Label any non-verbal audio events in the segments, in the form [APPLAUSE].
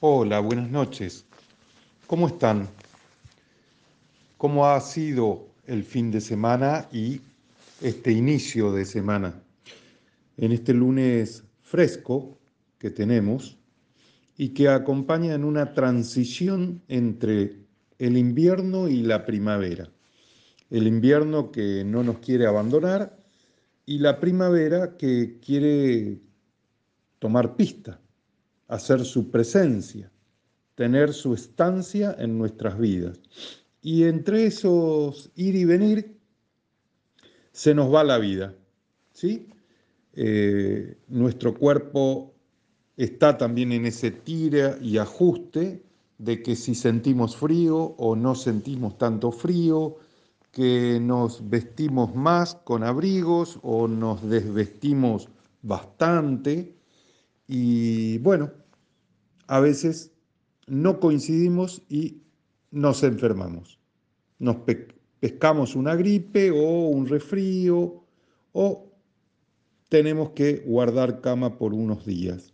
Hola, buenas noches. ¿Cómo están? ¿Cómo ha sido el fin de semana y este inicio de semana? En este lunes fresco que tenemos y que acompaña en una transición entre el invierno y la primavera. El invierno que no nos quiere abandonar y la primavera que quiere tomar pista hacer su presencia, tener su estancia en nuestras vidas. Y entre esos ir y venir, se nos va la vida, ¿sí? Eh, nuestro cuerpo está también en ese tira y ajuste de que si sentimos frío o no sentimos tanto frío, que nos vestimos más con abrigos o nos desvestimos bastante, y bueno, a veces no coincidimos y nos enfermamos. Nos pescamos una gripe o un resfrío o tenemos que guardar cama por unos días.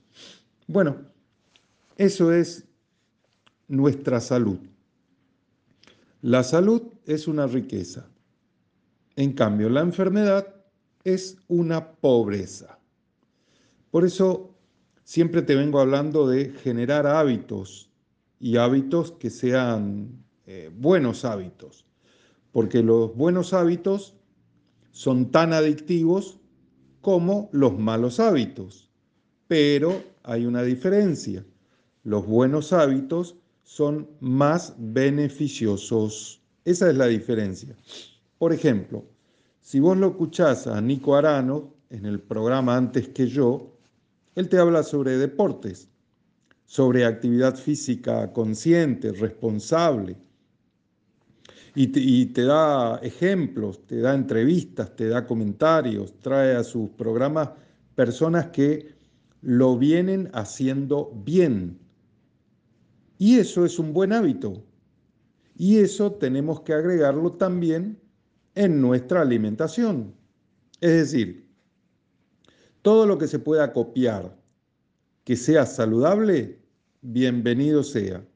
Bueno, eso es nuestra salud. La salud es una riqueza. En cambio, la enfermedad es una pobreza. Por eso siempre te vengo hablando de generar hábitos y hábitos que sean eh, buenos hábitos, porque los buenos hábitos son tan adictivos como los malos hábitos, pero hay una diferencia. Los buenos hábitos son más beneficiosos. Esa es la diferencia. Por ejemplo, si vos lo escuchás a Nico Arano en el programa Antes que yo, él te habla sobre deportes, sobre actividad física consciente, responsable, y te, da ejemplos, te da entrevistas, te da comentarios, trae a sus programas personas que lo vienen haciendo bien. Y eso es un buen hábito. Y eso tenemos que agregarlo también en nuestra alimentación. Es decir, todo lo que se pueda copiar, que sea saludable, bienvenido sea.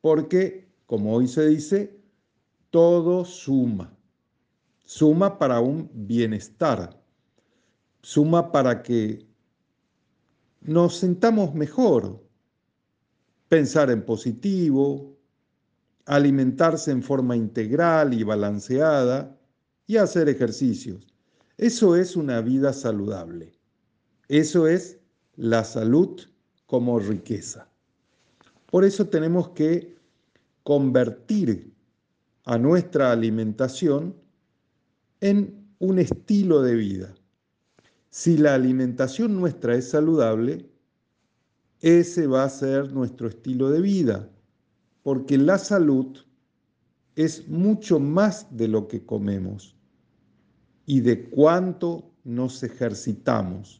Porque, como hoy se dice, todo suma. Suma para un bienestar. Suma para que nos sintamos mejor. Pensar en positivo, alimentarse en forma integral y balanceada y hacer ejercicios. Eso es una vida saludable. Eso es la salud como riqueza. Por eso tenemos que convertir a nuestra alimentación en un estilo de vida. Si la alimentación nuestra es saludable, ese va a ser nuestro estilo de vida, porque la salud es mucho más de lo que comemos y de cuánto nos ejercitamos.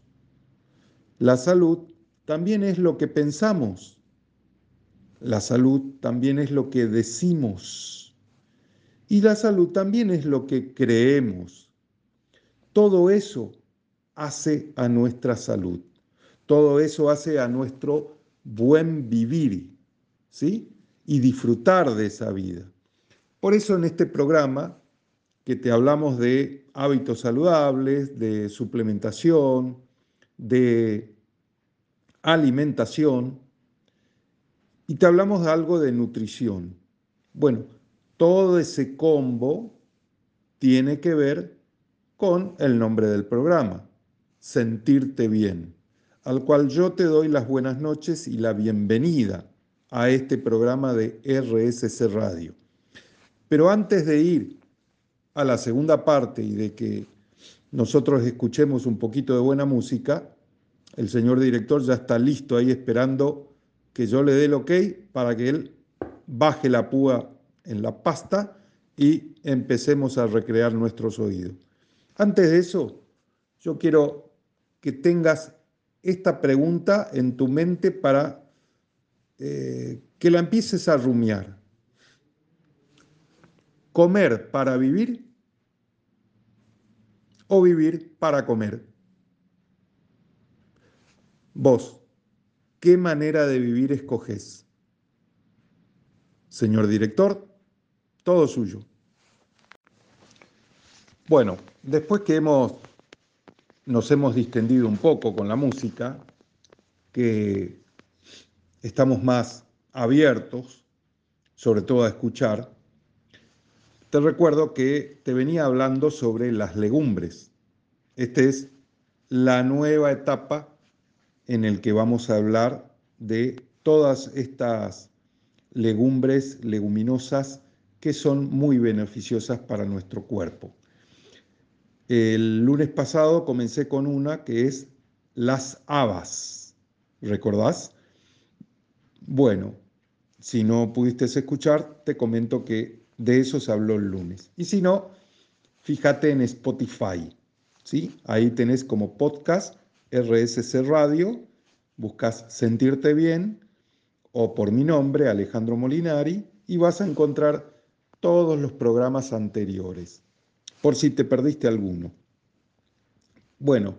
La salud también es lo que pensamos. La salud también es lo que decimos. Y la salud también es lo que creemos. Todo eso hace a nuestra salud. Todo eso hace a nuestro buen vivir, ¿sí? Y disfrutar de esa vida. Por eso en este programa que te hablamos de hábitos saludables, de suplementación, de alimentación y te hablamos de algo de nutrición. Bueno, todo ese combo tiene que ver con el nombre del programa, Sentirte Bien, al cual yo te doy las buenas noches y la bienvenida a este programa de RSC Radio. Pero antes de ir a la segunda parte y de que nosotros escuchemos un poquito de buena música, el señor director ya está listo ahí esperando que yo le dé el ok para que él baje la púa en la pasta y empecemos a recrear nuestros oídos. Antes de eso, yo quiero que tengas esta pregunta en tu mente para eh, que la empieces a rumiar. ¿Comer para vivir o vivir para comer. Vos, ¿qué manera de vivir escoges? Señor director, todo suyo. Bueno, después que hemos, nos hemos distendido un poco con la música, que estamos más abiertos, sobre todo a escuchar, te recuerdo que te venía hablando sobre las legumbres. Esta es la nueva etapa en el que vamos a hablar de todas estas legumbres, leguminosas, que son muy beneficiosas para nuestro cuerpo. El lunes pasado comencé con una que es las habas. ¿Recordás? Bueno, si no pudiste escuchar, te comento que de eso se habló el lunes. Y si no, fíjate en Spotify. ¿sí? Ahí tenés como podcast RSC Radio, buscas Sentirte Bien o por mi nombre, Alejandro Molinari, y vas a encontrar todos los programas anteriores, por si te perdiste alguno. Bueno,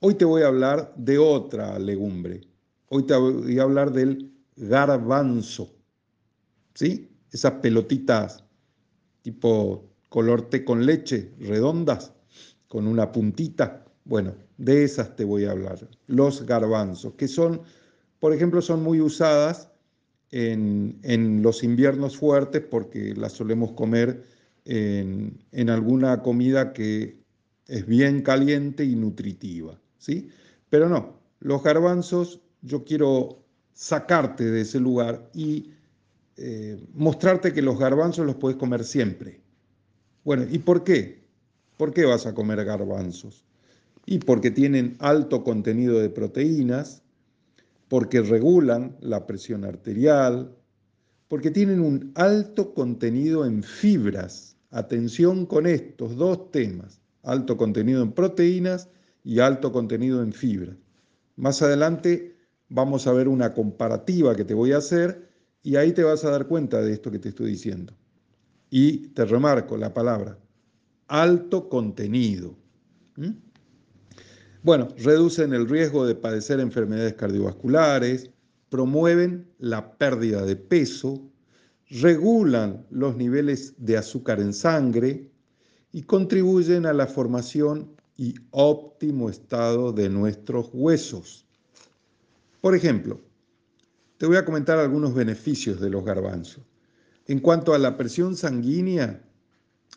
hoy te voy a hablar de otra legumbre. Hoy te voy a hablar del garbanzo. ¿Sí? Esas pelotitas tipo color té con leche, redondas, con una puntita. Bueno, de esas te voy a hablar. Los garbanzos, que son, por ejemplo, son muy usadas en, los inviernos fuertes porque las solemos comer en, en, alguna comida que es bien caliente y nutritiva, ¿sí? Pero no, los garbanzos yo quiero sacarte de ese lugar y eh, mostrarte que los garbanzos los puedes comer siempre. Bueno, ¿y por qué? ¿Por qué vas a comer garbanzos? Y porque tienen alto contenido de proteínas, porque regulan la presión arterial, porque tienen un alto contenido en fibras. Atención con estos dos temas, alto contenido en proteínas y alto contenido en fibras. Más adelante vamos a ver una comparativa que te voy a hacer y ahí te vas a dar cuenta de esto que te estoy diciendo. Y te remarco la palabra, alto contenido. ¿Mm? Bueno, reducen el riesgo de padecer enfermedades cardiovasculares, promueven la pérdida de peso, regulan los niveles de azúcar en sangre y contribuyen a la formación y óptimo estado de nuestros huesos. Por ejemplo, te voy a comentar algunos beneficios de los garbanzos. En cuanto a la presión sanguínea,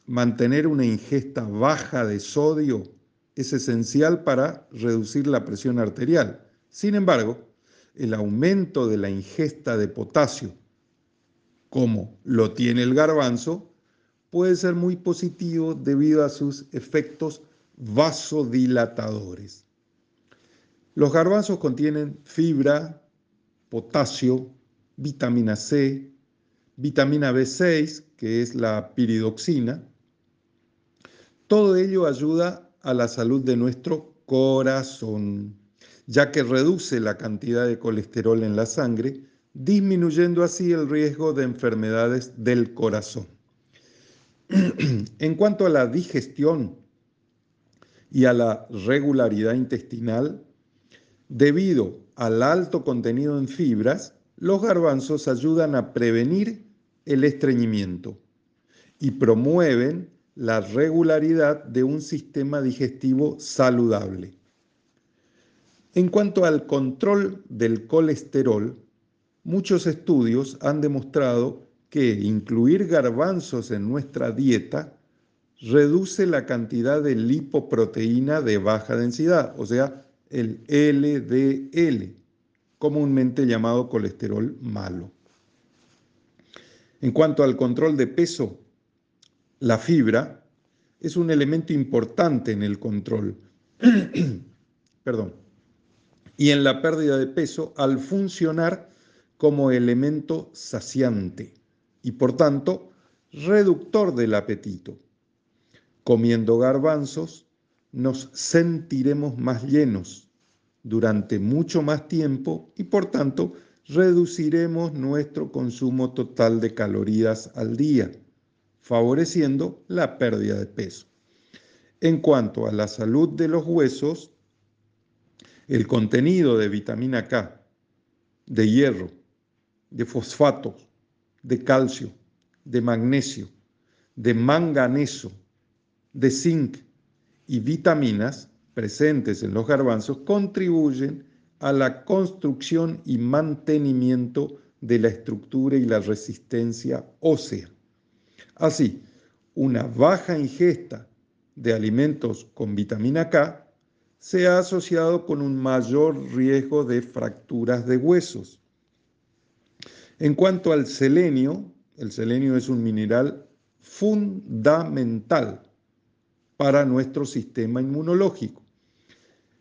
mantener una ingesta baja de sodio es esencial para reducir la presión arterial. Sin embargo, el aumento de la ingesta de potasio, como lo tiene el garbanzo, puede ser muy positivo debido a sus efectos vasodilatadores. Los garbanzos contienen fibra, potasio, vitamina C, vitamina B6, que es la piridoxina. Todo ello ayuda a la salud de nuestro corazón, ya que reduce la cantidad de colesterol en la sangre, disminuyendo así el riesgo de enfermedades del corazón. [CLEARS THROAT] en cuanto a la digestión y a la regularidad intestinal, debido al alto contenido en fibras, los garbanzos ayudan a prevenir el estreñimiento y promueven la regularidad de un sistema digestivo saludable. En cuanto al control del colesterol, muchos estudios han demostrado que incluir garbanzos en nuestra dieta reduce la cantidad de lipoproteína de baja densidad, o sea, el LDL, comúnmente llamado colesterol malo. En cuanto al control de peso, la fibra es un elemento importante en el control. [CLEARS THROAT] Perdón. Y en la pérdida de peso al funcionar como elemento saciante y por tanto reductor del apetito. Comiendo garbanzos nos sentiremos más llenos durante mucho más tiempo y por tanto reduciremos nuestro consumo total de calorías al día, favoreciendo la pérdida de peso. En cuanto a la salud de los huesos, el contenido de vitamina K, de hierro, de fosfatos, de calcio, de magnesio, de manganeso, de zinc y vitaminas presentes en los garbanzos contribuyen a la construcción y mantenimiento de la estructura y la resistencia ósea. Así, una baja ingesta de alimentos con vitamina K se ha asociado con un mayor riesgo de fracturas de huesos. En cuanto al selenio, el selenio es un mineral fundamental para nuestro sistema inmunológico.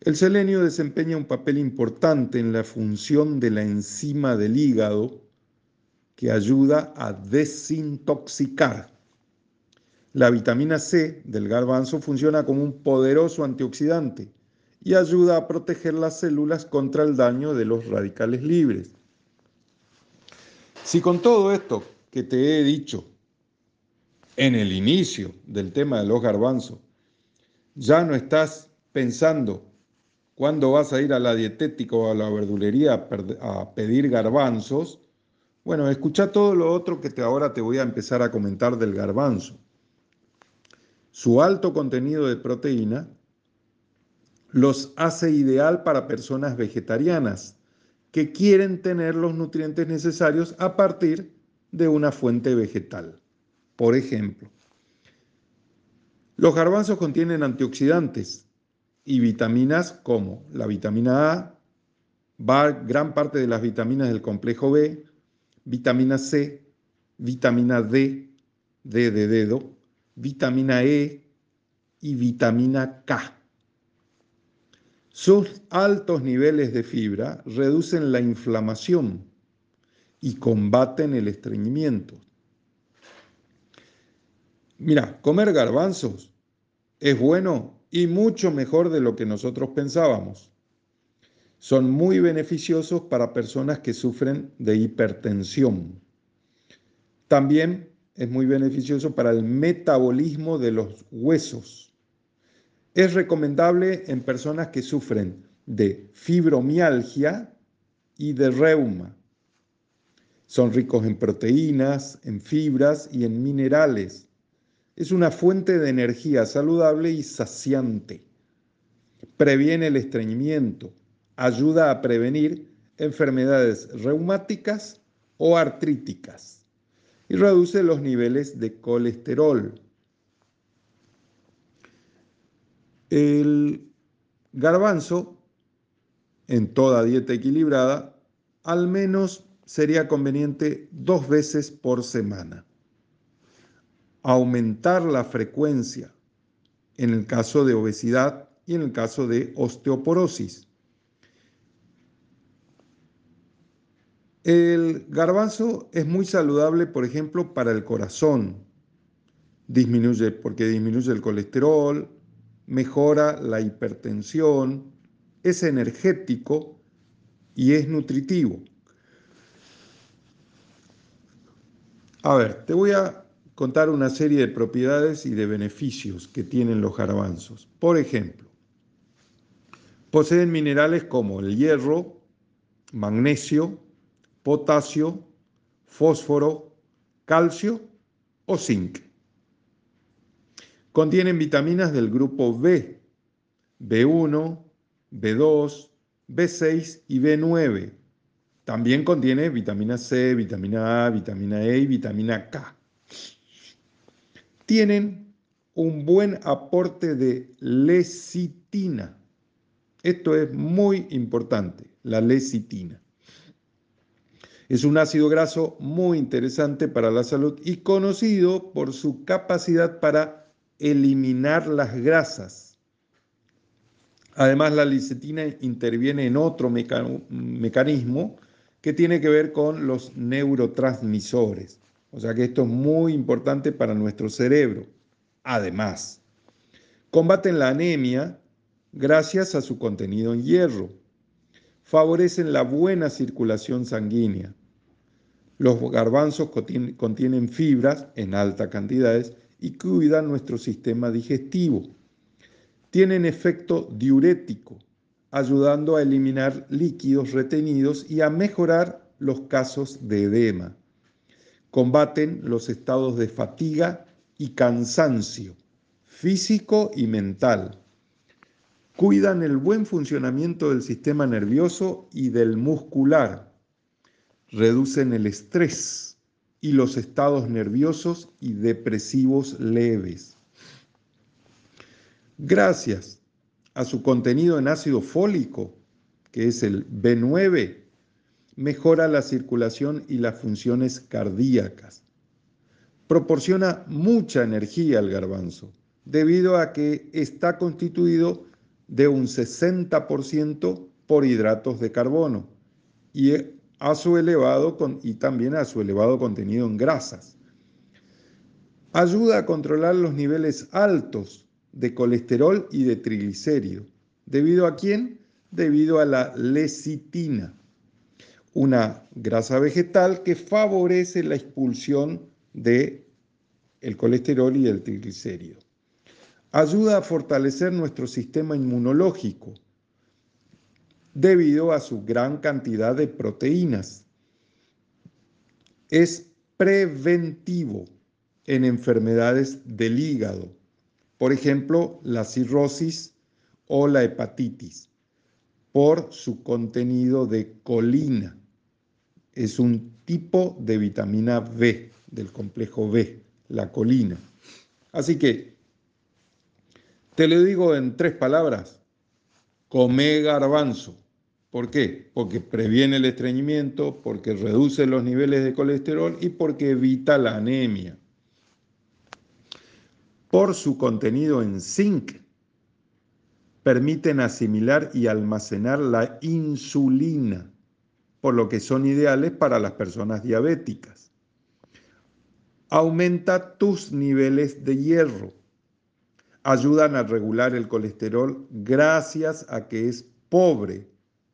El selenio desempeña un papel importante en la función de la enzima del hígado que ayuda a desintoxicar. La vitamina C del garbanzo funciona como un poderoso antioxidante y ayuda a proteger las células contra el daño de los radicales libres. Si con todo esto que te he dicho en el inicio del tema de los garbanzos, ya no estás pensando cuándo vas a ir a la dietética o a la verdulería a, pedir garbanzos, bueno, escucha todo lo otro que te, ahora te voy a empezar a comentar del garbanzo. Su alto contenido de proteína los hace ideal para personas vegetarianas que quieren tener los nutrientes necesarios a partir de una fuente vegetal. Por ejemplo, los garbanzos contienen antioxidantes y vitaminas como la vitamina A, gran parte de las vitaminas del complejo B, vitamina C, vitamina D, D de dedo, vitamina E y vitamina K. Sus altos niveles de fibra reducen la inflamación y combaten el estreñimiento. Mira, comer garbanzos es bueno y mucho mejor de lo que nosotros pensábamos. Son muy beneficiosos para personas que sufren de hipertensión. También es muy beneficioso para el metabolismo de los huesos. Es recomendable en personas que sufren de fibromialgia y de reuma. Son ricos en proteínas, en fibras y en minerales es una fuente de energía saludable y saciante. Previene el estreñimiento. Ayuda a prevenir enfermedades reumáticas o artríticas. Y reduce los niveles de colesterol. El garbanzo, en toda dieta equilibrada, al menos sería conveniente dos veces por semana aumentar la frecuencia en el caso de obesidad y en el caso de osteoporosis. El garbanzo es muy saludable, por ejemplo, para el corazón. Disminuye porque disminuye el colesterol, mejora la hipertensión, es energético y es nutritivo. A ver, te voy a contar una serie de propiedades y de beneficios que tienen los garbanzos. Por ejemplo, poseen minerales como el hierro, magnesio, potasio, fósforo, calcio o zinc. Contienen vitaminas del grupo B, B1, B2, B6 y B9. También contiene vitamina C, vitamina A, vitamina E y vitamina K tienen un buen aporte de lecitina. Esto es muy importante, la lecitina. Es un ácido graso muy interesante para la salud y conocido por su capacidad para eliminar las grasas. Además, la lecitina interviene en otro mecanismo que tiene que ver con los neurotransmisores. O sea que esto es muy importante para nuestro cerebro. Además, combaten la anemia gracias a su contenido en hierro. Favorecen la buena circulación sanguínea. Los garbanzos contienen fibras en altas cantidades y cuidan nuestro sistema digestivo. Tienen efecto diurético, ayudando a eliminar líquidos retenidos y a mejorar los casos de edema Combaten los estados de fatiga y cansancio físico y mental. Cuidan el buen funcionamiento del sistema nervioso y del muscular. Reducen el estrés y los estados nerviosos y depresivos leves. Gracias a su contenido en ácido fólico, que es el B9, mejora la circulación y las funciones cardíacas. Proporciona mucha energía al garbanzo, debido a que está constituido de un 60% por hidratos de carbono y, a su elevado y también a su elevado contenido en grasas. Ayuda a controlar los niveles altos de colesterol y de triglicéridos. ¿Debido a quién? Debido a la lecitina, una grasa vegetal que favorece la expulsión de el colesterol y el triglicérido. Ayuda a fortalecer nuestro sistema inmunológico debido a su gran cantidad de proteínas. Es preventivo en enfermedades del hígado por ejemplo, la cirrosis o la hepatitis, por su contenido de colina. Es un tipo de vitamina B, del complejo B, la colina. Así que, te lo digo en tres palabras, come garbanzo. ¿Por qué? Porque previene el estreñimiento, porque reduce los niveles de colesterol y porque evita la anemia por su contenido en zinc, permiten asimilar y almacenar la insulina, por lo que son ideales para las personas diabéticas. Aumenta tus niveles de hierro. Ayudan a regular el colesterol gracias a que es pobre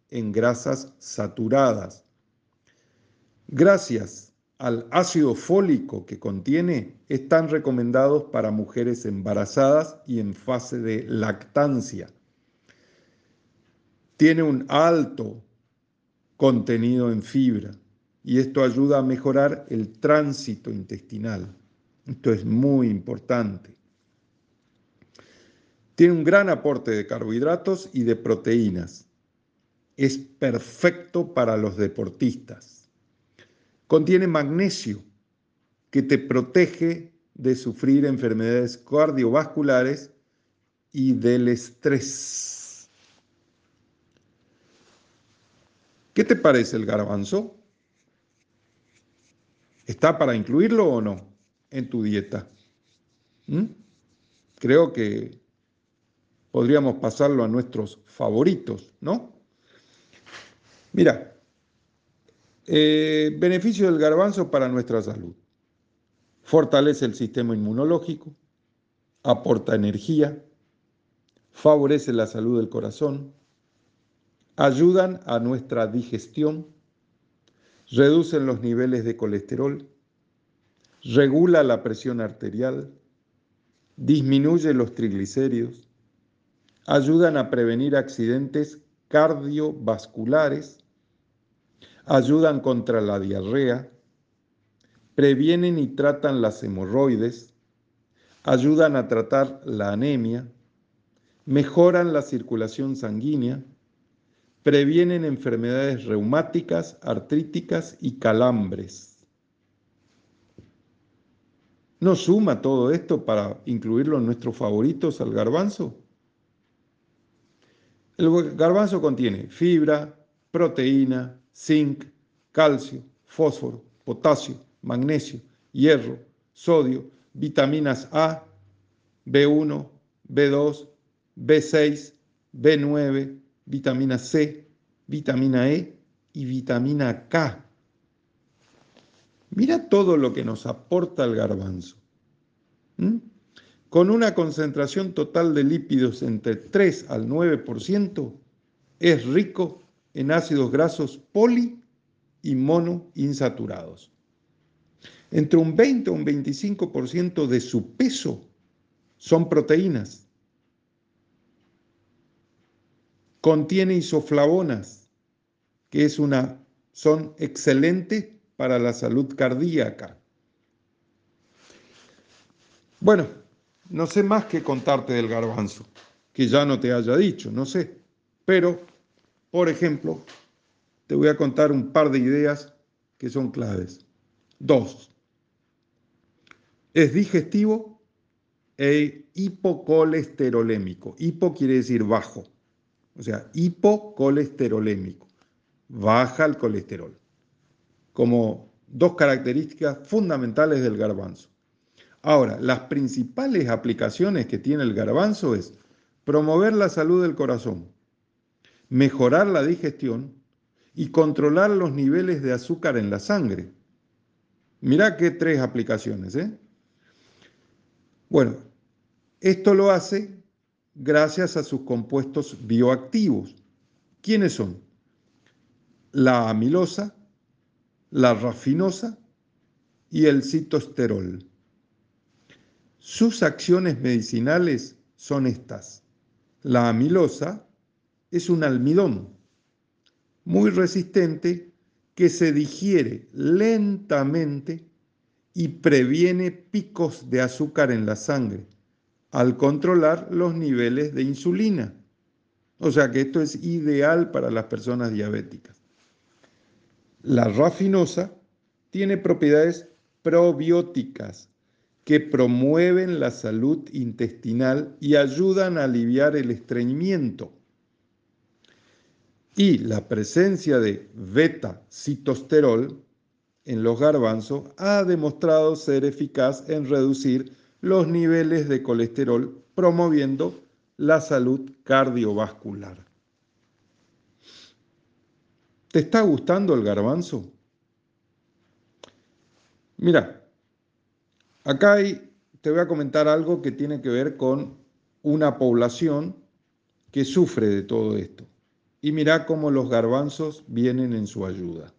en grasas saturadas. Gracias al ácido fólico que contiene están recomendados para mujeres embarazadas y en fase de lactancia. Tiene un alto contenido en fibra y esto ayuda a mejorar el tránsito intestinal. Esto es muy importante. Tiene un gran aporte de carbohidratos y de proteínas. Es perfecto para los deportistas Contiene magnesio, que te protege de sufrir enfermedades cardiovasculares y del estrés. ¿Qué te parece el garbanzo? ¿Está para incluirlo o no en tu dieta? ¿Mm? Creo que podríamos pasarlo a nuestros favoritos, ¿no? Mira, eh, beneficio del garbanzo para nuestra salud. Fortalece el sistema inmunológico, aporta energía, favorece la salud del corazón, ayudan a nuestra digestión, reducen los niveles de colesterol, regula la presión arterial, disminuye los triglicéridos, ayudan a prevenir accidentes cardiovasculares, ayudan contra la diarrea, previenen y tratan las hemorroides, ayudan a tratar la anemia, mejoran la circulación sanguínea, previenen enfermedades reumáticas, artríticas y calambres. ¿No suma todo esto para incluirlo en nuestros favoritos al garbanzo? El garbanzo contiene fibra, proteína, zinc, calcio, fósforo, potasio, magnesio, hierro, sodio, vitaminas A, B1, B2, B6, B9, vitamina C, vitamina E y vitamina K. Mira todo lo que nos aporta el garbanzo. Con una concentración total de lípidos entre 3 al 9%, es rico en ácidos grasos poli y monoinsaturados. Entre un 20 o un 25% de su peso son proteínas. Contiene isoflavonas, que es una, son excelentes para la salud cardíaca. Bueno, no sé más que contarte del garbanzo, que ya no te haya dicho, no sé. Pero, por ejemplo, te voy a contar un par de ideas que son claves. Dos, es digestivo e hipocolesterolémico. Hipo quiere decir bajo, o sea, hipocolesterolémico. Baja el colesterol. Como dos características fundamentales del garbanzo. Ahora, las principales aplicaciones que tiene el garbanzo es promover la salud del corazón, mejorar la digestión y controlar los niveles de azúcar en la sangre. Mirá qué tres aplicaciones, ¿eh? Bueno, esto lo hace gracias a sus compuestos bioactivos. ¿Quiénes son? La amilosa, la rafinosa y el citosterol. Sus acciones medicinales son estas. La amilosa es un almidón muy resistente que se digiere lentamente y previene picos de azúcar en la sangre al controlar los niveles de insulina. O sea que esto es ideal para las personas diabéticas. La rafinosa tiene propiedades probióticas que promueven la salud intestinal y ayudan a aliviar el estreñimiento. Y la presencia de beta-citosterol en los garbanzos ha demostrado ser eficaz en reducir los niveles de colesterol, promoviendo la salud cardiovascular. ¿Te está gustando el garbanzo? Mira, Acá te voy a comentar algo que tiene que ver con una población que sufre de todo esto. Y mira cómo los garbanzos vienen en su ayuda.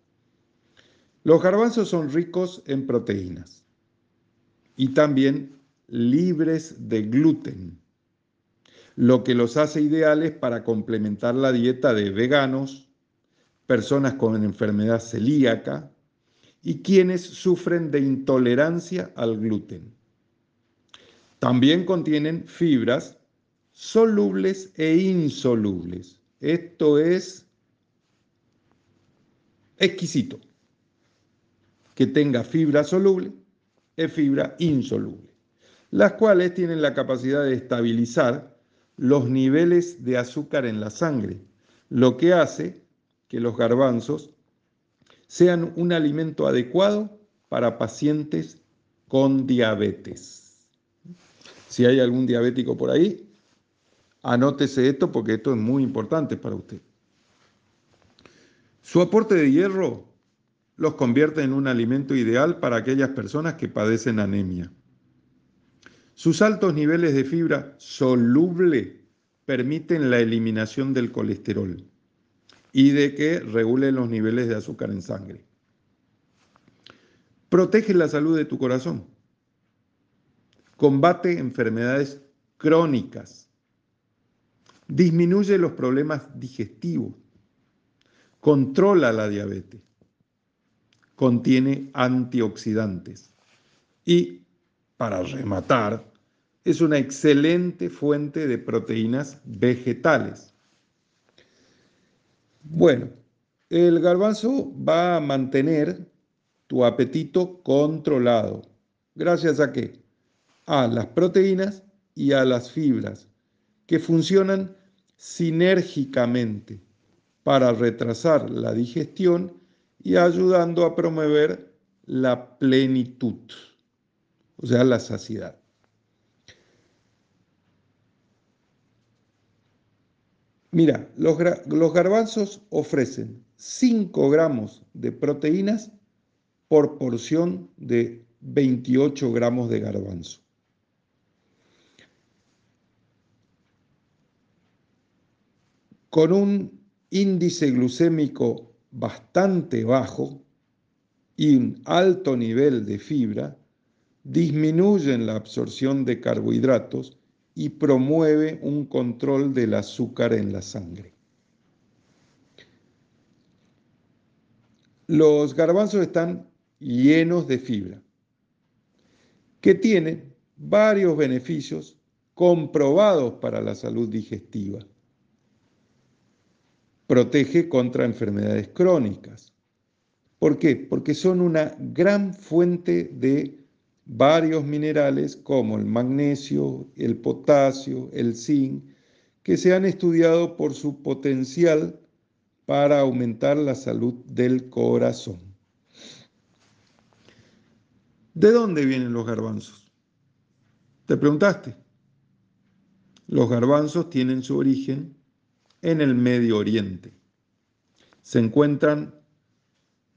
Los garbanzos son ricos en proteínas y también libres de gluten, lo que los hace ideales para complementar la dieta de veganos, personas con enfermedad celíaca, y quienes sufren de intolerancia al gluten. También contienen fibras solubles e insolubles. Esto es exquisito. Que tenga fibra soluble y fibra insoluble, las cuales tienen la capacidad de estabilizar los niveles de azúcar en la sangre, lo que hace que los garbanzos sean un alimento adecuado para pacientes con diabetes. Si hay algún diabético por ahí, anótese esto porque esto es muy importante para usted. Su aporte de hierro los convierte en un alimento ideal para aquellas personas que padecen anemia. Sus altos niveles de fibra soluble permiten la eliminación del colesterol y de que regule los niveles de azúcar en sangre. Protege la salud de tu corazón. Combate enfermedades crónicas. Disminuye los problemas digestivos. Controla la diabetes. Contiene antioxidantes. Y, para rematar, es una excelente fuente de proteínas vegetales bueno, el garbanzo va a mantener tu apetito controlado. ¿Gracias a qué? A las proteínas y a las fibras, que funcionan sinérgicamente para retrasar la digestión y ayudando a promover la plenitud, o sea, la saciedad. Mira, los, garbanzos ofrecen 5 gramos de proteínas por porción de 28 gramos de garbanzo. Con un índice glucémico bastante bajo y un alto nivel de fibra, disminuyen la absorción de carbohidratos y promueve un control del azúcar en la sangre. Los garbanzos están llenos de fibra, que tienen varios beneficios comprobados para la salud digestiva. Protege contra enfermedades crónicas. ¿Por qué? Porque son una gran fuente de varios minerales como el magnesio, el potasio, el zinc, que se han estudiado por su potencial para aumentar la salud del corazón. ¿De dónde vienen los garbanzos? ¿Te preguntaste? Los garbanzos tienen su origen en el Medio Oriente. Se encuentran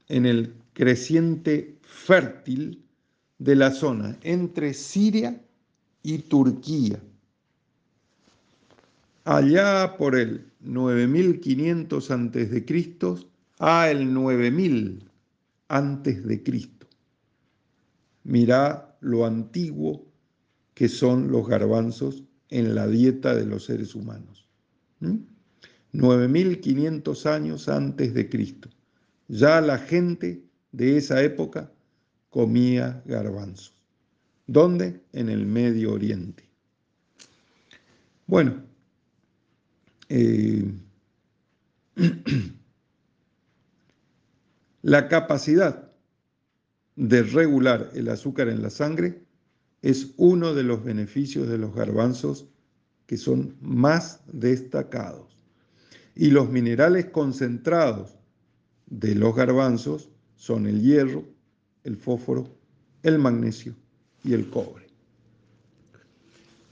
en el creciente fértil de la zona entre Siria y Turquía. Allá por el 9500 antes de Cristo a el 9000 antes de Cristo. Mirá lo antiguo que son los garbanzos en la dieta de los seres humanos. 9500 años antes de Cristo. Ya la gente de esa época comía garbanzos. ¿Dónde? En el Medio Oriente. Bueno, eh, [CLEARS THROAT] la capacidad de regular el azúcar en la sangre es uno de los beneficios de los garbanzos que son más destacados. Y los minerales concentrados de los garbanzos son el hierro, el fósforo, el magnesio y el cobre.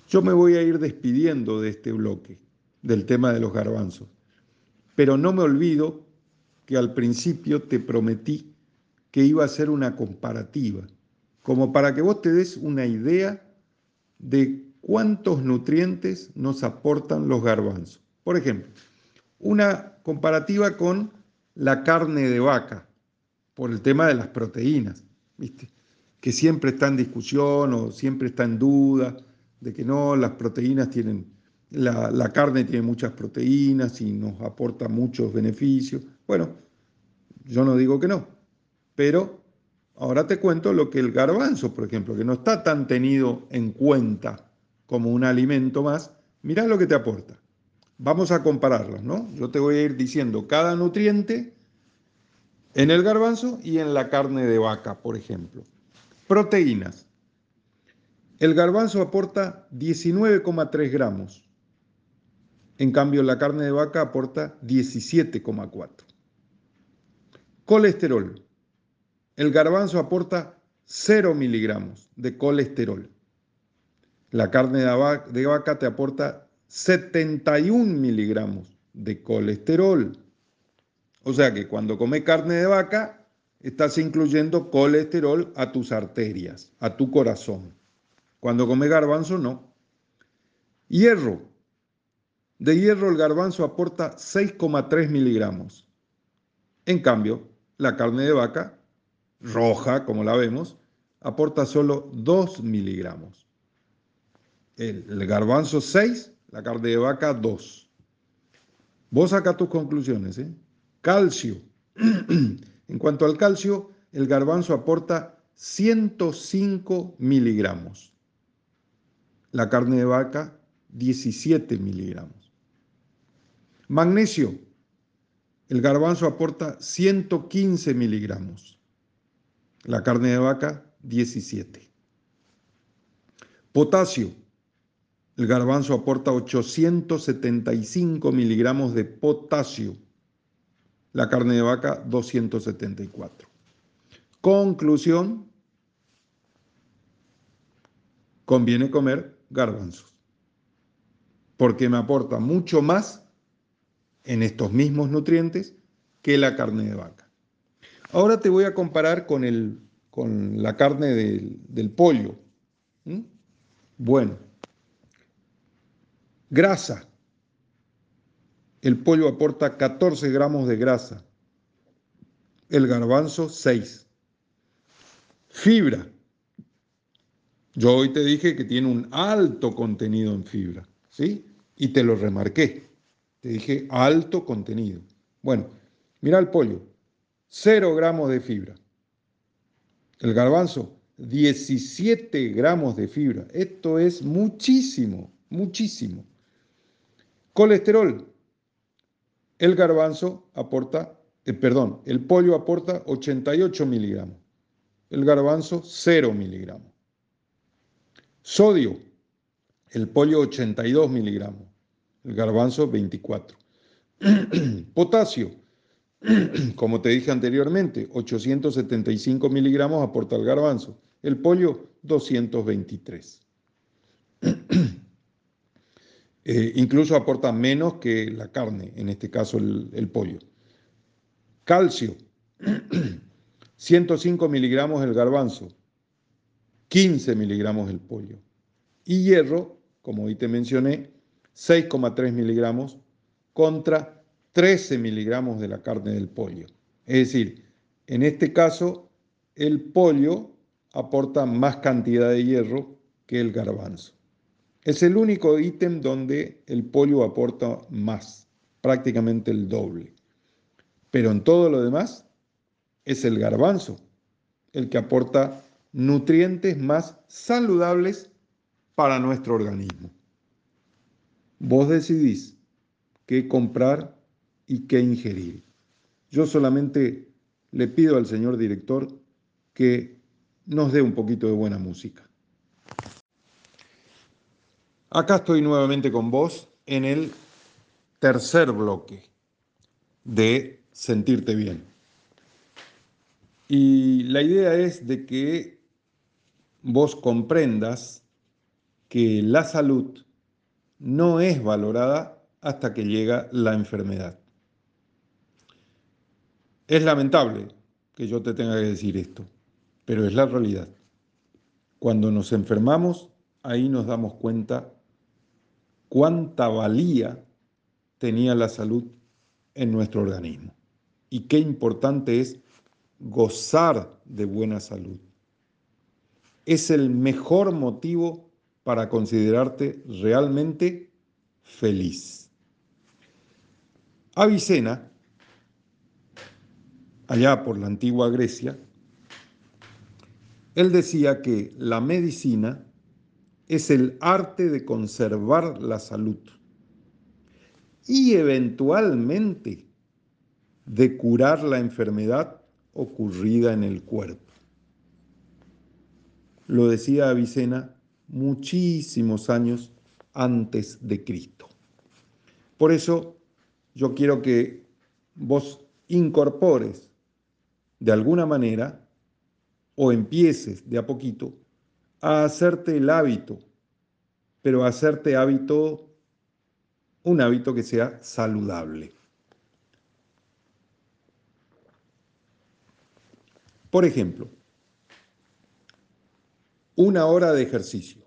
Yo me voy a ir despidiendo de este bloque, del tema de los garbanzos, pero no me olvido que al principio te prometí que iba a hacer una comparativa, como para que vos te des una idea de cuántos nutrientes nos aportan los garbanzos. Por ejemplo, una comparativa con la carne de vaca, por el tema de las proteínas, ¿viste? que siempre está en discusión o siempre está en duda de que no, las proteínas tienen, la, la carne tiene muchas proteínas y nos aporta muchos beneficios. Bueno, yo no digo que no, pero ahora te cuento lo que el garbanzo, por ejemplo, que no está tan tenido en cuenta como un alimento más, mirá lo que te aporta. Vamos a compararlas, ¿no? Yo te voy a ir diciendo cada nutriente en el garbanzo y en la carne de vaca, por ejemplo. Proteínas. El garbanzo aporta 19,3 gramos. En cambio, la carne de vaca aporta 17,4. Colesterol. El garbanzo aporta 0 miligramos de colesterol. La carne de vaca te aporta 71 miligramos de colesterol. O sea que cuando comes carne de vaca, estás incluyendo colesterol a tus arterias, a tu corazón. Cuando comes garbanzo, no. Hierro. De hierro el garbanzo aporta 6,3 miligramos. En cambio, la carne de vaca, roja como la vemos, aporta solo 2 miligramos. El, garbanzo 6, la carne de vaca 2. Vos saca tus conclusiones, ¿eh? Calcio. [CLEARS THROAT] en cuanto al calcio, el garbanzo aporta 105 miligramos. La carne de vaca, 17 miligramos. Magnesio. El garbanzo aporta 115 miligramos. La carne de vaca, 17. Potasio. El garbanzo aporta 875 miligramos de potasio la carne de vaca 274. Conclusión, conviene comer garbanzos, porque me aporta mucho más en estos mismos nutrientes que la carne de vaca. Ahora te voy a comparar con, el, con la carne del, del pollo. Bueno, grasa, el pollo aporta 14 gramos de grasa, el garbanzo 6. Fibra. Yo hoy te dije que tiene un alto contenido en fibra, ¿sí? Y te lo remarqué. Te dije alto contenido. Bueno, mira el pollo, 0 gramos de fibra. El garbanzo, 17 gramos de fibra. Esto es muchísimo, muchísimo. Colesterol. El garbanzo aporta, eh, perdón, el pollo aporta 88 miligramos. El garbanzo 0 miligramos. Sodio. El pollo 82 miligramos. El garbanzo 24. [CLEARS THROAT] Potasio. [CLEARS THROAT] Como te dije anteriormente, 875 miligramos aporta el garbanzo. El pollo 223. Eh, incluso aporta menos que la carne, en este caso el, el pollo. Calcio, [CLEARS THROAT] 105 miligramos el garbanzo, 15 miligramos el pollo. Y hierro, como hoy te mencioné, 6,3 miligramos contra 13 miligramos de la carne del pollo. Es decir, en este caso, el pollo aporta más cantidad de hierro que el garbanzo. Es el único ítem donde el pollo aporta más, prácticamente el doble. Pero en todo lo demás es el garbanzo el que aporta nutrientes más saludables para nuestro organismo. Vos decidís qué comprar y qué ingerir. Yo solamente le pido al señor director que nos dé un poquito de buena música. Acá estoy nuevamente con vos en el tercer bloque de sentirte bien. Y la idea es de que vos comprendas que la salud no es valorada hasta que llega la enfermedad. Es lamentable que yo te tenga que decir esto, pero es la realidad. Cuando nos enfermamos, ahí nos damos cuenta cuánta valía tenía la salud en nuestro organismo y qué importante es gozar de buena salud. Es el mejor motivo para considerarte realmente feliz. Avicena, allá por la antigua Grecia, él decía que la medicina es el arte de conservar la salud y eventualmente de curar la enfermedad ocurrida en el cuerpo. Lo decía Avicena muchísimos años antes de Cristo. Por eso yo quiero que vos incorpores de alguna manera o empieces de a poquito a hacerte el hábito, pero hacerte hábito, un hábito que sea saludable. Por ejemplo, una hora de ejercicio.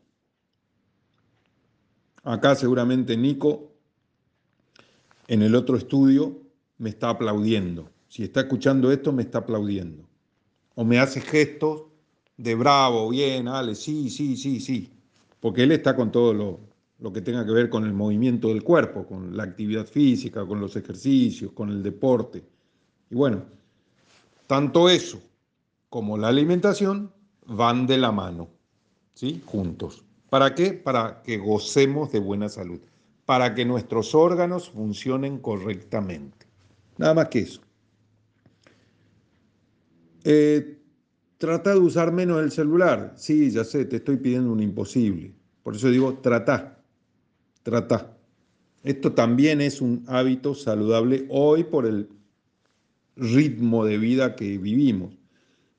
Acá seguramente Nico, en el otro estudio, me está aplaudiendo. Si está escuchando esto, me está aplaudiendo. O me hace gestos de bravo, bien, Ale, sí, sí, sí, sí, porque él está con todo lo, lo que tenga que ver con el movimiento del cuerpo, con la actividad física, con los ejercicios, con el deporte. Y bueno, tanto eso como la alimentación van de la mano, ¿sí? Juntos. ¿Para qué? Para que gocemos de buena salud, para que nuestros órganos funcionen correctamente. Nada más que eso. Eh, Trata de usar menos el celular. Sí, ya sé, te estoy pidiendo un imposible. Por eso digo, trata, trata. Esto también es un hábito saludable hoy por el ritmo de vida que vivimos.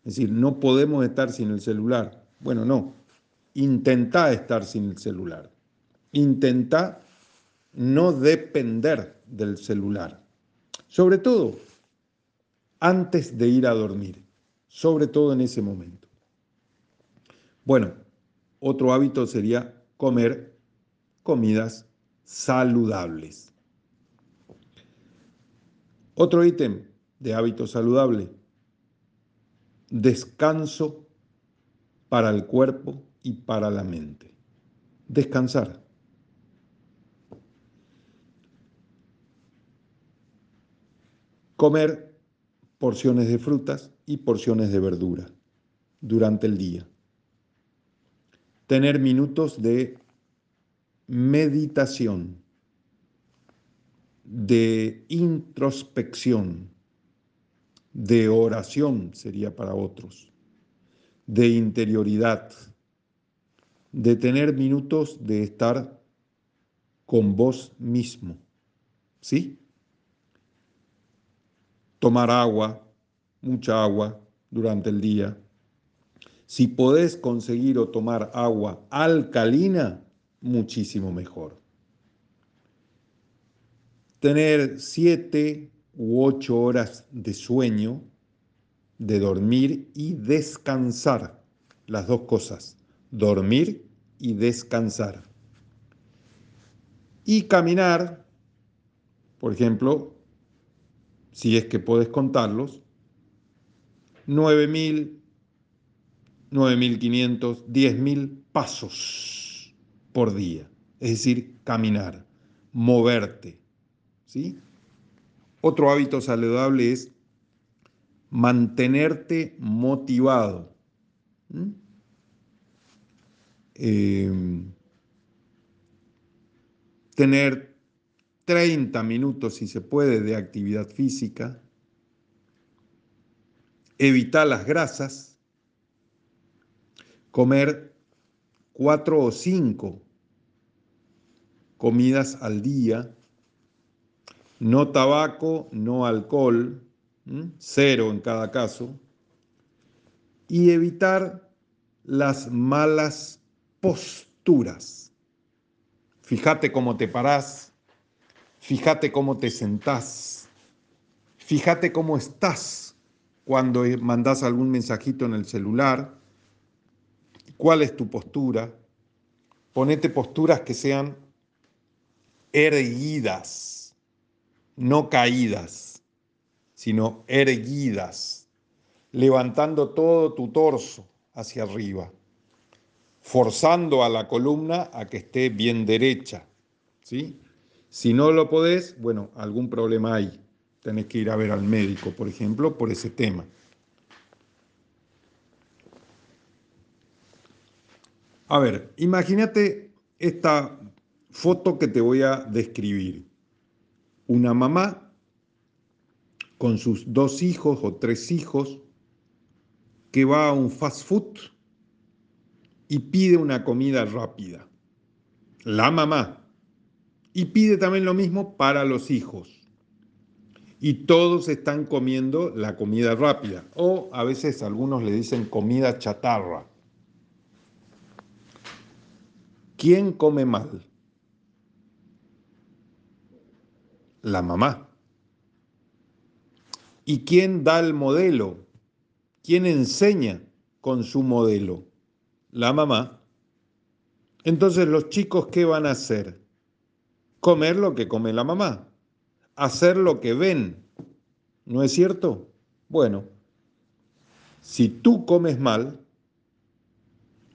Es decir, no podemos estar sin el celular. Bueno, no. Intenta estar sin el celular. Intenta no depender del celular. Sobre todo, antes de ir a dormir sobre todo en ese momento. Bueno, otro hábito sería comer comidas saludables. Otro ítem de hábito saludable, descanso para el cuerpo y para la mente. Descansar. Comer porciones de frutas y porciones de verdura durante el día. tener minutos de meditación, de introspección, de oración sería para otros, de interioridad, de tener minutos de estar con vos mismo. ¿Sí? Tomar agua, mucha agua durante el día. Si podés conseguir o tomar agua alcalina, muchísimo mejor. Tener siete u ocho horas de sueño, de dormir y descansar. Las dos cosas, dormir y descansar. Y caminar, por ejemplo, si es que puedes contarlos, 9.000, 9.500, 10.000 pasos por día. Es decir, caminar, moverte. ¿sí? Otro hábito saludable es mantenerte motivado. Eh, tener 30 minutos, si se puede, de actividad física, evitar las grasas, comer cuatro o cinco comidas al día, no tabaco, no alcohol, cero en cada caso, y evitar las malas posturas. Fíjate cómo te parás, fíjate cómo te sentás, fíjate cómo estás cuando mandas algún mensajito en el celular, cuál es tu postura. Ponete posturas que sean erguidas, no caídas, sino erguidas, levantando todo tu torso hacia arriba forzando a la columna a que esté bien derecha. ¿sí? Si no lo podés, bueno, algún problema hay. Tenés que ir a ver al médico, por ejemplo, por ese tema. A ver, imagínate esta foto que te voy a describir. Una mamá con sus dos hijos o tres hijos que va a un fast food y pide una comida rápida. La mamá. Y pide también lo mismo para los hijos. Y todos están comiendo la comida rápida. O a veces algunos le dicen comida chatarra. ¿Quién come mal? La mamá. ¿Y quién da el modelo? ¿Quién enseña con su modelo? la mamá, entonces los chicos, ¿qué van a hacer? Comer lo que come la mamá, hacer lo que ven, ¿no es cierto? Bueno, si tú comes mal,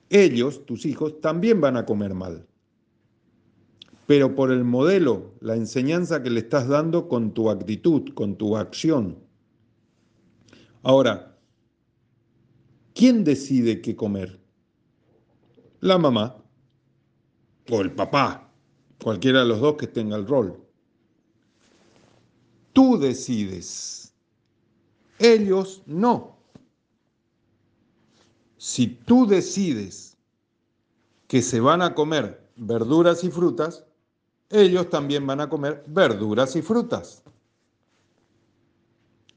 ellos, tus hijos, también van a comer mal. Pero por el modelo, la enseñanza que le estás dando con tu actitud, con tu acción. Ahora, ¿quién decide qué comer? la mamá o el papá, cualquiera de los dos que tenga el rol. Tú decides, ellos no. Si tú decides que se van a comer verduras y frutas, ellos también van a comer verduras y frutas.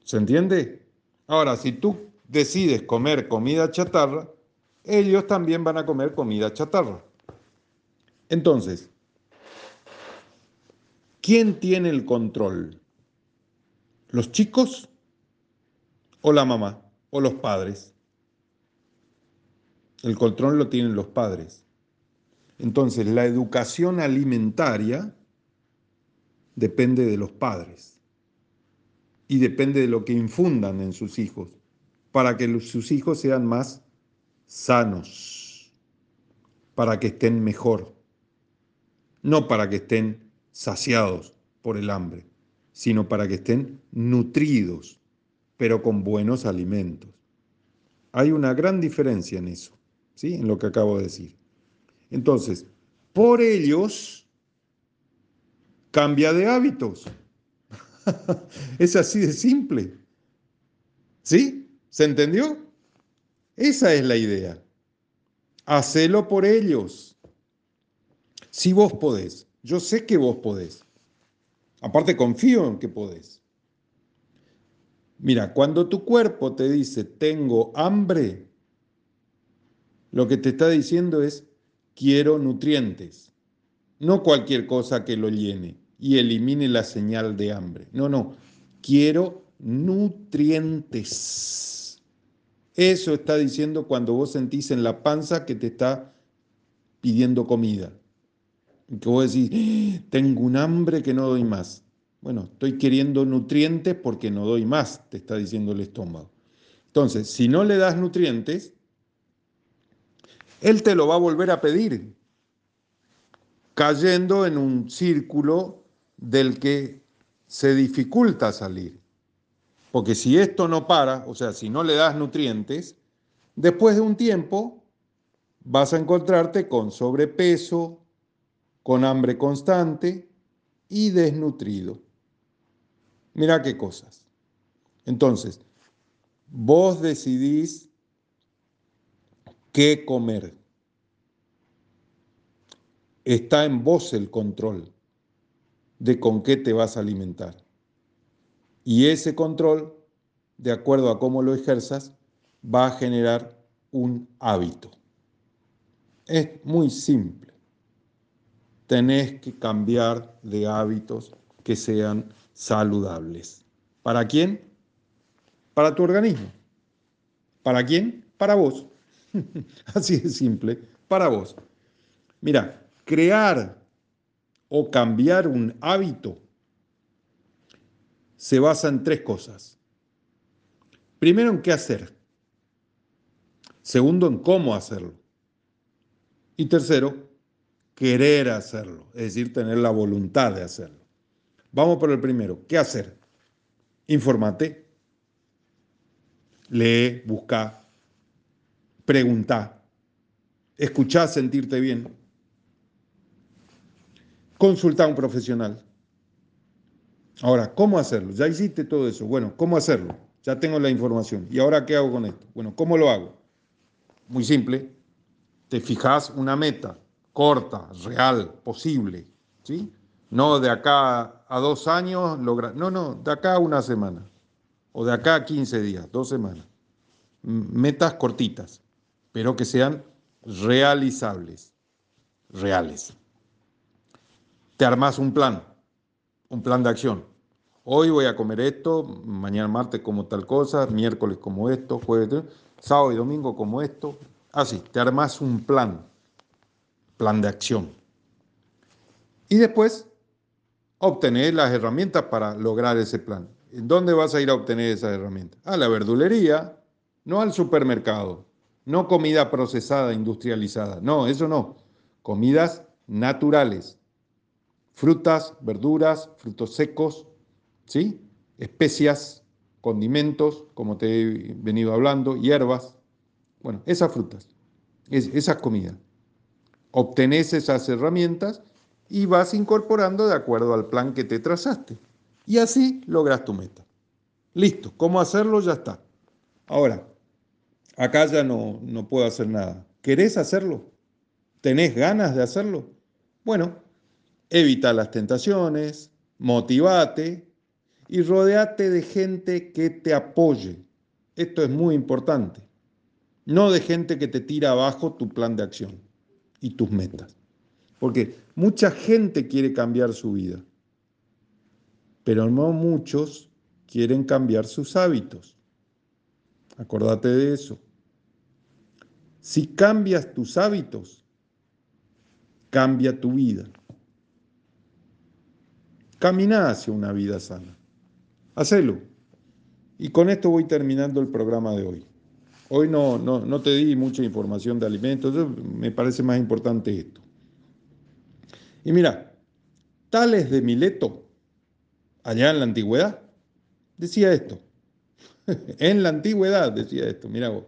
¿Se entiende? Ahora, si tú decides comer comida chatarra, ellos también van a comer comida chatarra. Entonces, ¿quién tiene el control? ¿Los chicos o la mamá o los padres? El control lo tienen los padres. Entonces, la educación alimentaria depende de los padres y depende de lo que infundan en sus hijos para que sus hijos sean más sanos, para que estén mejor, no para que estén saciados por el hambre, sino para que estén nutridos, pero con buenos alimentos. Hay una gran diferencia en eso, ¿sí? En lo que acabo de decir. Entonces, por ellos, cambia de hábitos. [LAUGHS] es así de simple. ¿Sí? ¿Se entendió? Esa es la idea. Hacelo por ellos. Si vos podés, yo sé que vos podés. Aparte confío en que podés. Mira, cuando tu cuerpo te dice tengo hambre, lo que te está diciendo es quiero nutrientes, no cualquier cosa que lo llene y elimine la señal de hambre. No, no, quiero nutrientes. Eso está diciendo cuando vos sentís en la panza que te está pidiendo comida. Que vos decís, tengo un hambre que no doy más. Bueno, estoy queriendo nutrientes porque no doy más, te está diciendo el estómago. Entonces, si no le das nutrientes, él te lo va a volver a pedir, cayendo en un círculo del que se dificulta salir. Porque si esto no para, o sea, si no le das nutrientes, después de un tiempo vas a encontrarte con sobrepeso, con hambre constante y desnutrido. Mira qué cosas. Entonces, vos decidís qué comer. Está en vos el control de con qué te vas a alimentar. Y ese control, de acuerdo a cómo lo ejerzas, va a generar un hábito. Es muy simple. Tenés que cambiar de hábitos que sean saludables. ¿Para quién? Para tu organismo. ¿Para quién? Para vos. [LAUGHS] Así de simple, para vos. Mira, crear o cambiar un hábito se basa en tres cosas. Primero, en qué hacer. Segundo, en cómo hacerlo. Y tercero, querer hacerlo, es decir, tener la voluntad de hacerlo. Vamos por el primero. ¿Qué hacer? Informate, lee, busca, pregunta, escuchá, sentirte bien. Consulta a un profesional. Ahora, ¿cómo hacerlo? Ya hiciste todo eso. Bueno, ¿cómo hacerlo? Ya tengo la información. ¿Y ahora qué hago con esto? Bueno, ¿cómo lo hago? Muy simple. Te fijas una meta corta, real, posible. ¿sí? No de acá a dos años lograr. No, no, de acá a una semana. O de acá a 15 días, dos semanas. Metas cortitas, pero que sean realizables. Reales te armas un plan, un plan de acción. Hoy voy a comer esto, mañana martes como tal cosa, miércoles como esto, jueves, sábado y domingo como esto. Así, te armas un plan, plan de acción. Y después obtener las herramientas para lograr ese plan. ¿Dónde vas a ir a obtener esas herramientas? A la verdulería, no al supermercado, no comida procesada, industrializada, no, eso no. Comidas naturales, frutas, verduras, frutos secos, ¿sí? especias, condimentos, como te he venido hablando, hierbas. Bueno, esas frutas, esas comidas. Obtenés esas herramientas y vas incorporando de acuerdo al plan que te trazaste. Y así logras tu meta. Listo, ¿cómo hacerlo? Ya está. Ahora, acá ya no, no puedo hacer nada. ¿Querés hacerlo? ¿Tenés ganas de hacerlo? Bueno, Evita las tentaciones, motivate y rodeate de gente que te apoye. Esto es muy importante. No de gente que te tira abajo tu plan de acción y tus metas. Porque mucha gente quiere cambiar su vida, pero no muchos quieren cambiar sus hábitos. Acordate de eso. Si cambias tus hábitos, cambia tu vida. Camina hacia una vida sana. Hacelo. Y con esto voy terminando el programa de hoy. Hoy no, no, no te di mucha información de alimentos, me parece más importante esto. Y mira, Tales de Mileto, allá en la antigüedad, decía esto. [LAUGHS] en la antigüedad decía esto, mira vos.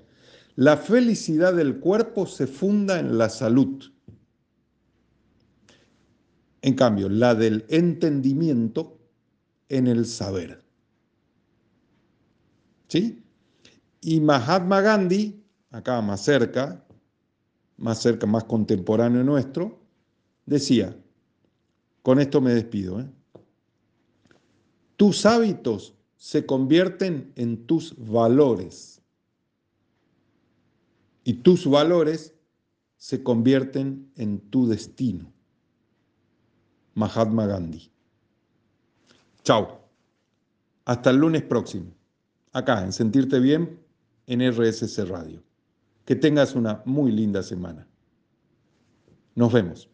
La felicidad del cuerpo se funda en la salud. En cambio, la del entendimiento en el saber. ¿Sí? Y Mahatma Gandhi, acá más cerca, más cerca, más contemporáneo nuestro, decía, con esto me despido, ¿eh? tus hábitos se convierten en tus valores y tus valores se convierten en tu destino. Mahatma Gandhi. Chao. Hasta el lunes próximo. Acá, en Sentirte Bien, en RSC Radio. Que tengas una muy linda semana. Nos vemos.